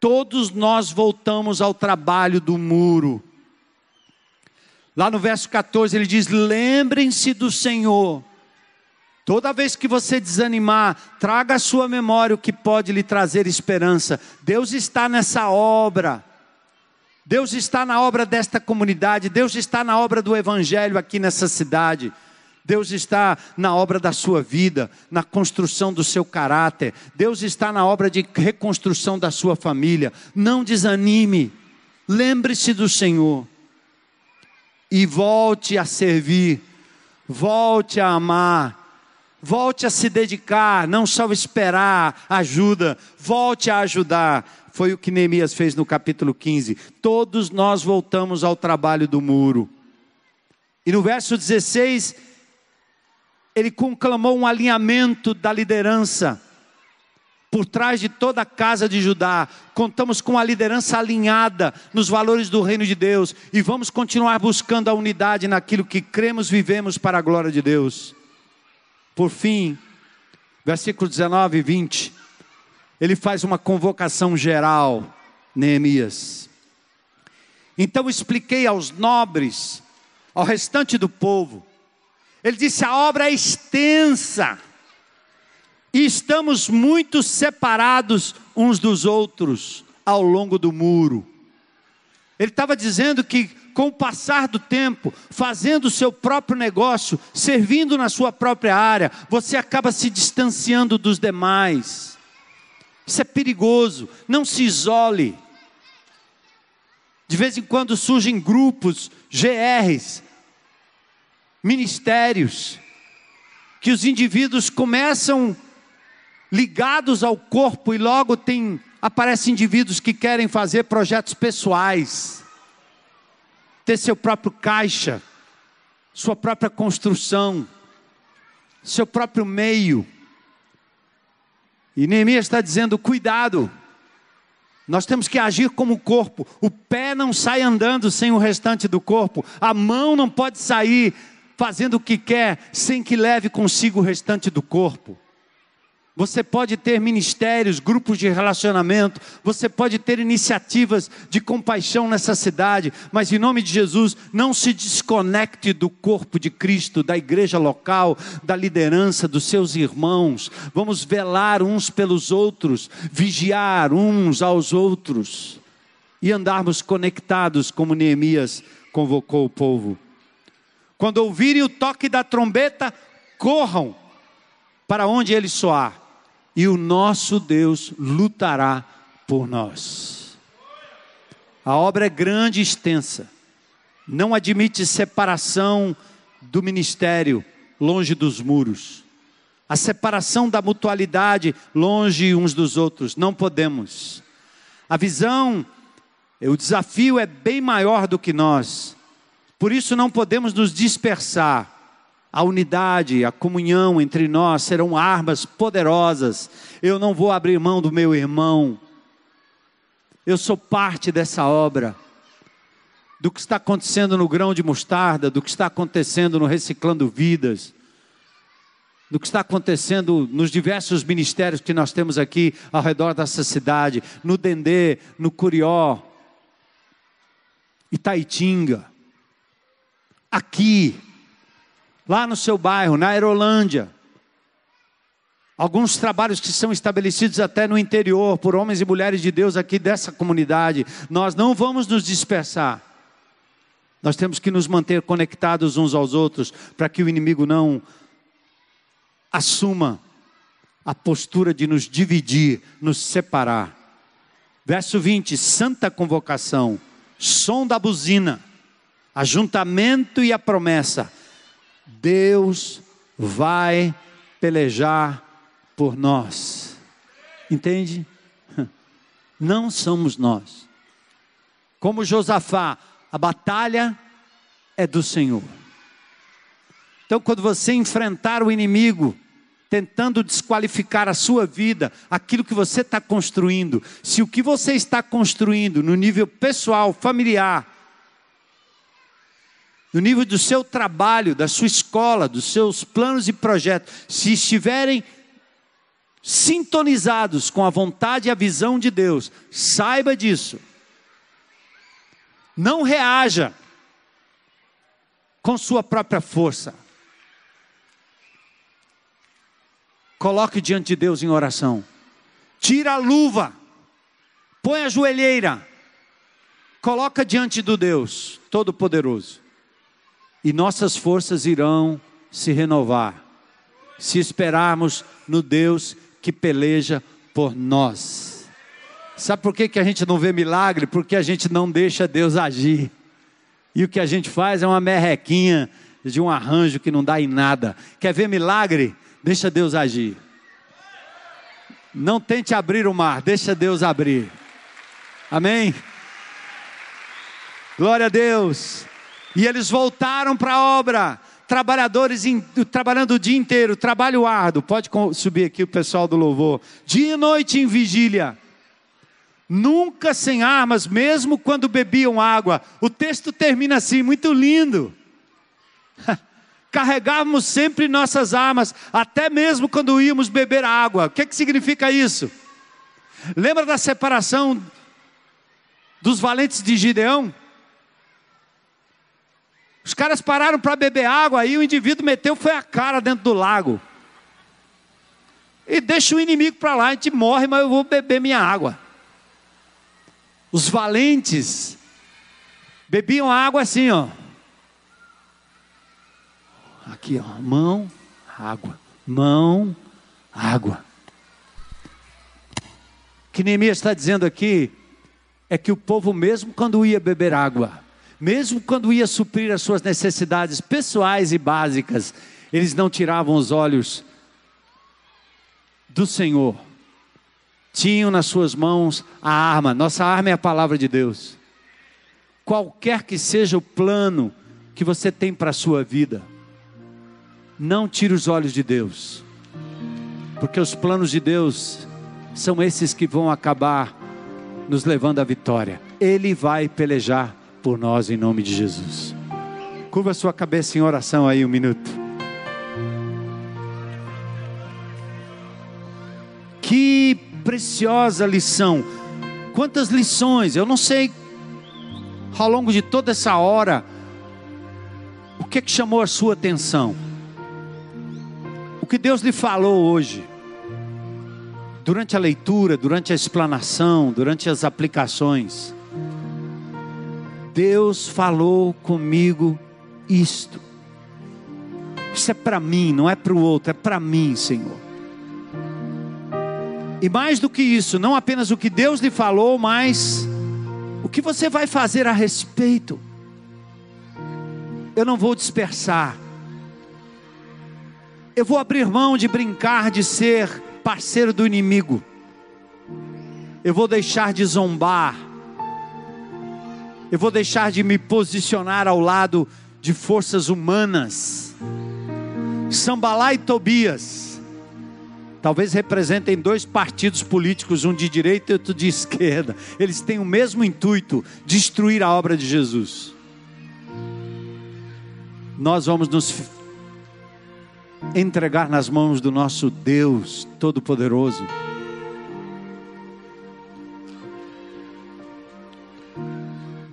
todos nós voltamos ao trabalho do muro. Lá no verso 14 ele diz: Lembrem-se do Senhor. Toda vez que você desanimar, traga à sua memória o que pode lhe trazer esperança. Deus está nessa obra. Deus está na obra desta comunidade, Deus está na obra do Evangelho aqui nessa cidade. Deus está na obra da sua vida, na construção do seu caráter. Deus está na obra de reconstrução da sua família. Não desanime. Lembre-se do Senhor. E volte a servir. Volte a amar. Volte a se dedicar, não só esperar ajuda, volte a ajudar. Foi o que Neemias fez no capítulo 15. Todos nós voltamos ao trabalho do muro. E no verso 16, ele conclamou um alinhamento da liderança. Por trás de toda a casa de Judá, contamos com a liderança alinhada nos valores do reino de Deus e vamos continuar buscando a unidade naquilo que cremos, vivemos para a glória de Deus. Por fim, versículo 19 e 20, ele faz uma convocação geral, Neemias. Então expliquei aos nobres, ao restante do povo, ele disse: a obra é extensa, e estamos muito separados uns dos outros ao longo do muro. Ele estava dizendo que, com o passar do tempo, fazendo o seu próprio negócio, servindo na sua própria área, você acaba se distanciando dos demais. Isso é perigoso, não se isole. De vez em quando surgem grupos, GRs, ministérios, que os indivíduos começam ligados ao corpo e logo tem aparecem indivíduos que querem fazer projetos pessoais, ter seu próprio caixa, sua própria construção, seu próprio meio. E Neemias está dizendo: cuidado, nós temos que agir como corpo. O pé não sai andando sem o restante do corpo, a mão não pode sair fazendo o que quer, sem que leve consigo o restante do corpo. Você pode ter ministérios, grupos de relacionamento, você pode ter iniciativas de compaixão nessa cidade, mas em nome de Jesus, não se desconecte do corpo de Cristo, da igreja local, da liderança dos seus irmãos. Vamos velar uns pelos outros, vigiar uns aos outros e andarmos conectados, como Neemias convocou o povo. Quando ouvirem o toque da trombeta, corram para onde ele soar, e o nosso Deus lutará por nós. A obra é grande e extensa, não admite separação do ministério longe dos muros, a separação da mutualidade longe uns dos outros, não podemos. A visão, o desafio é bem maior do que nós. Por isso não podemos nos dispersar. A unidade, a comunhão entre nós serão armas poderosas. Eu não vou abrir mão do meu irmão. Eu sou parte dessa obra. Do que está acontecendo no grão de mostarda, do que está acontecendo no Reciclando Vidas, do que está acontecendo nos diversos ministérios que nós temos aqui ao redor dessa cidade, no Dendê, no Curió, Itaitinga aqui, lá no seu bairro, na Aerolândia. Alguns trabalhos que são estabelecidos até no interior por homens e mulheres de Deus aqui dessa comunidade. Nós não vamos nos dispersar. Nós temos que nos manter conectados uns aos outros para que o inimigo não assuma a postura de nos dividir, nos separar. Verso 20: Santa convocação, som da buzina ajuntamento e a promessa: Deus vai pelejar por nós. Entende? Não somos nós. Como Josafá, a batalha é do Senhor. Então, quando você enfrentar o inimigo, tentando desqualificar a sua vida, aquilo que você está construindo, se o que você está construindo no nível pessoal, familiar, no nível do seu trabalho, da sua escola, dos seus planos e projetos, se estiverem sintonizados com a vontade e a visão de Deus, saiba disso. Não reaja com sua própria força. Coloque diante de Deus em oração. Tira a luva. Põe a joelheira. Coloca diante do Deus Todo-Poderoso e nossas forças irão se renovar, se esperarmos no Deus que peleja por nós. Sabe por que, que a gente não vê milagre? Porque a gente não deixa Deus agir. E o que a gente faz é uma merrequinha de um arranjo que não dá em nada. Quer ver milagre? Deixa Deus agir. Não tente abrir o mar, deixa Deus abrir. Amém? Glória a Deus. E eles voltaram para a obra. Trabalhadores in, trabalhando o dia inteiro, trabalho árduo. Pode subir aqui o pessoal do louvor. Dia e noite em vigília. Nunca sem armas, mesmo quando bebiam água. O texto termina assim, muito lindo. Carregávamos sempre nossas armas, até mesmo quando íamos beber água. O que, que significa isso? Lembra da separação dos valentes de Gideão? Os caras pararam para beber água, aí o indivíduo meteu foi a cara dentro do lago. E deixa o inimigo para lá, a gente morre, mas eu vou beber minha água. Os valentes bebiam água assim, ó. Aqui, ó, mão, água, mão, água. O que Neemias está dizendo aqui é que o povo, mesmo quando ia beber água, mesmo quando ia suprir as suas necessidades pessoais e básicas, eles não tiravam os olhos do Senhor. Tinham nas suas mãos a arma, nossa arma é a palavra de Deus. Qualquer que seja o plano que você tem para a sua vida, não tire os olhos de Deus, porque os planos de Deus são esses que vão acabar nos levando à vitória. Ele vai pelejar por nós em nome de Jesus. Curva sua cabeça em oração aí um minuto. Que preciosa lição. Quantas lições, eu não sei ao longo de toda essa hora o que, que chamou a sua atenção. O que Deus lhe falou hoje durante a leitura, durante a explanação, durante as aplicações. Deus falou comigo isto. Isso é para mim, não é para o outro, é para mim, Senhor. E mais do que isso, não apenas o que Deus lhe falou, mas o que você vai fazer a respeito. Eu não vou dispersar. Eu vou abrir mão de brincar de ser parceiro do inimigo. Eu vou deixar de zombar eu vou deixar de me posicionar ao lado de forças humanas. Sambalá e Tobias, talvez representem dois partidos políticos, um de direita e outro de esquerda. Eles têm o mesmo intuito: destruir a obra de Jesus. Nós vamos nos entregar nas mãos do nosso Deus Todo-Poderoso.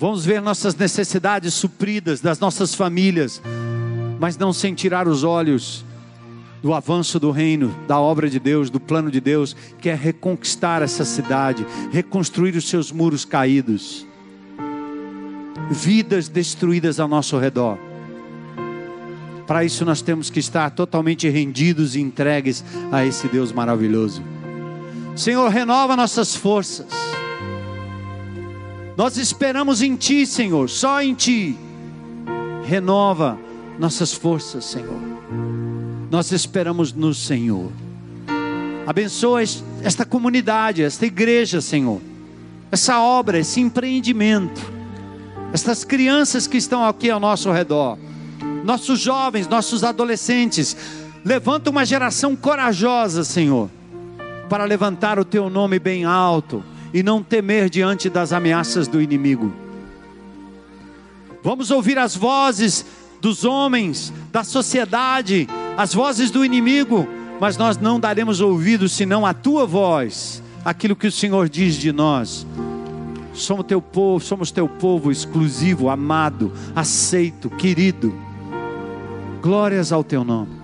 Vamos ver nossas necessidades supridas das nossas famílias, mas não sem tirar os olhos do avanço do reino, da obra de Deus, do plano de Deus, que é reconquistar essa cidade, reconstruir os seus muros caídos, vidas destruídas ao nosso redor. Para isso nós temos que estar totalmente rendidos e entregues a esse Deus maravilhoso. Senhor, renova nossas forças. Nós esperamos em Ti, Senhor, só em Ti. Renova nossas forças, Senhor. Nós esperamos no Senhor. Abençoa esta comunidade, esta igreja, Senhor. Essa obra, esse empreendimento. Estas crianças que estão aqui ao nosso redor. Nossos jovens, nossos adolescentes. Levanta uma geração corajosa, Senhor, para levantar o Teu nome bem alto e não temer diante das ameaças do inimigo. Vamos ouvir as vozes dos homens, da sociedade, as vozes do inimigo, mas nós não daremos ouvido senão a tua voz, aquilo que o Senhor diz de nós. Somos teu povo, somos teu povo exclusivo, amado, aceito, querido. Glórias ao teu nome.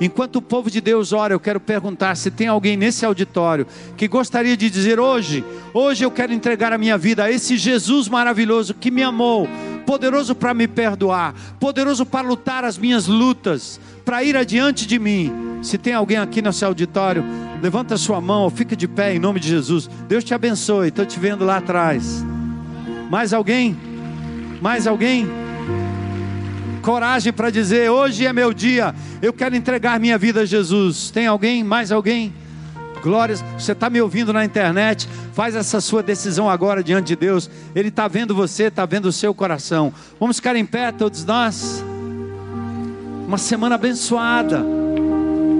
Enquanto o povo de Deus ora, eu quero perguntar se tem alguém nesse auditório que gostaria de dizer hoje, hoje eu quero entregar a minha vida a esse Jesus maravilhoso que me amou poderoso para me perdoar, poderoso para lutar as minhas lutas, para ir adiante de mim. Se tem alguém aqui nesse auditório, levanta sua mão, fica de pé em nome de Jesus. Deus te abençoe, estou te vendo lá atrás. Mais alguém? Mais alguém? Coragem para dizer: hoje é meu dia, eu quero entregar minha vida a Jesus. Tem alguém? Mais alguém? Glórias, você está me ouvindo na internet, faz essa sua decisão agora diante de Deus. Ele está vendo você, está vendo o seu coração. Vamos ficar em pé, todos nós. Uma semana abençoada,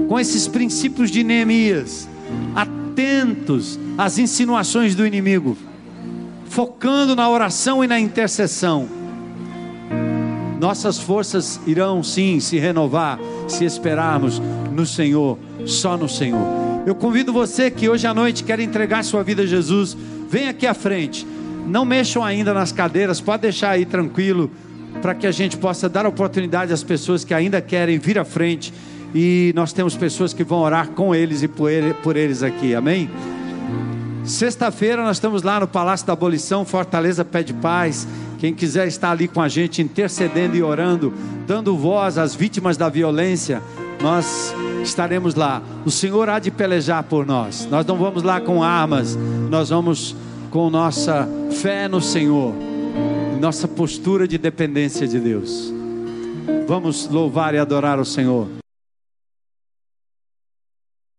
com esses princípios de Neemias, atentos às insinuações do inimigo, focando na oração e na intercessão. Nossas forças irão sim se renovar se esperarmos no Senhor, só no Senhor. Eu convido você que hoje à noite quer entregar sua vida a Jesus, vem aqui à frente. Não mexam ainda nas cadeiras, pode deixar aí tranquilo, para que a gente possa dar oportunidade às pessoas que ainda querem vir à frente. E nós temos pessoas que vão orar com eles e por, ele, por eles aqui, amém? Sexta-feira nós estamos lá no Palácio da Abolição, Fortaleza Pede Paz. Quem quiser estar ali com a gente, intercedendo e orando, dando voz às vítimas da violência, nós estaremos lá. O Senhor há de pelejar por nós. Nós não vamos lá com armas, nós vamos com nossa fé no Senhor, nossa postura de dependência de Deus. Vamos louvar e adorar o Senhor.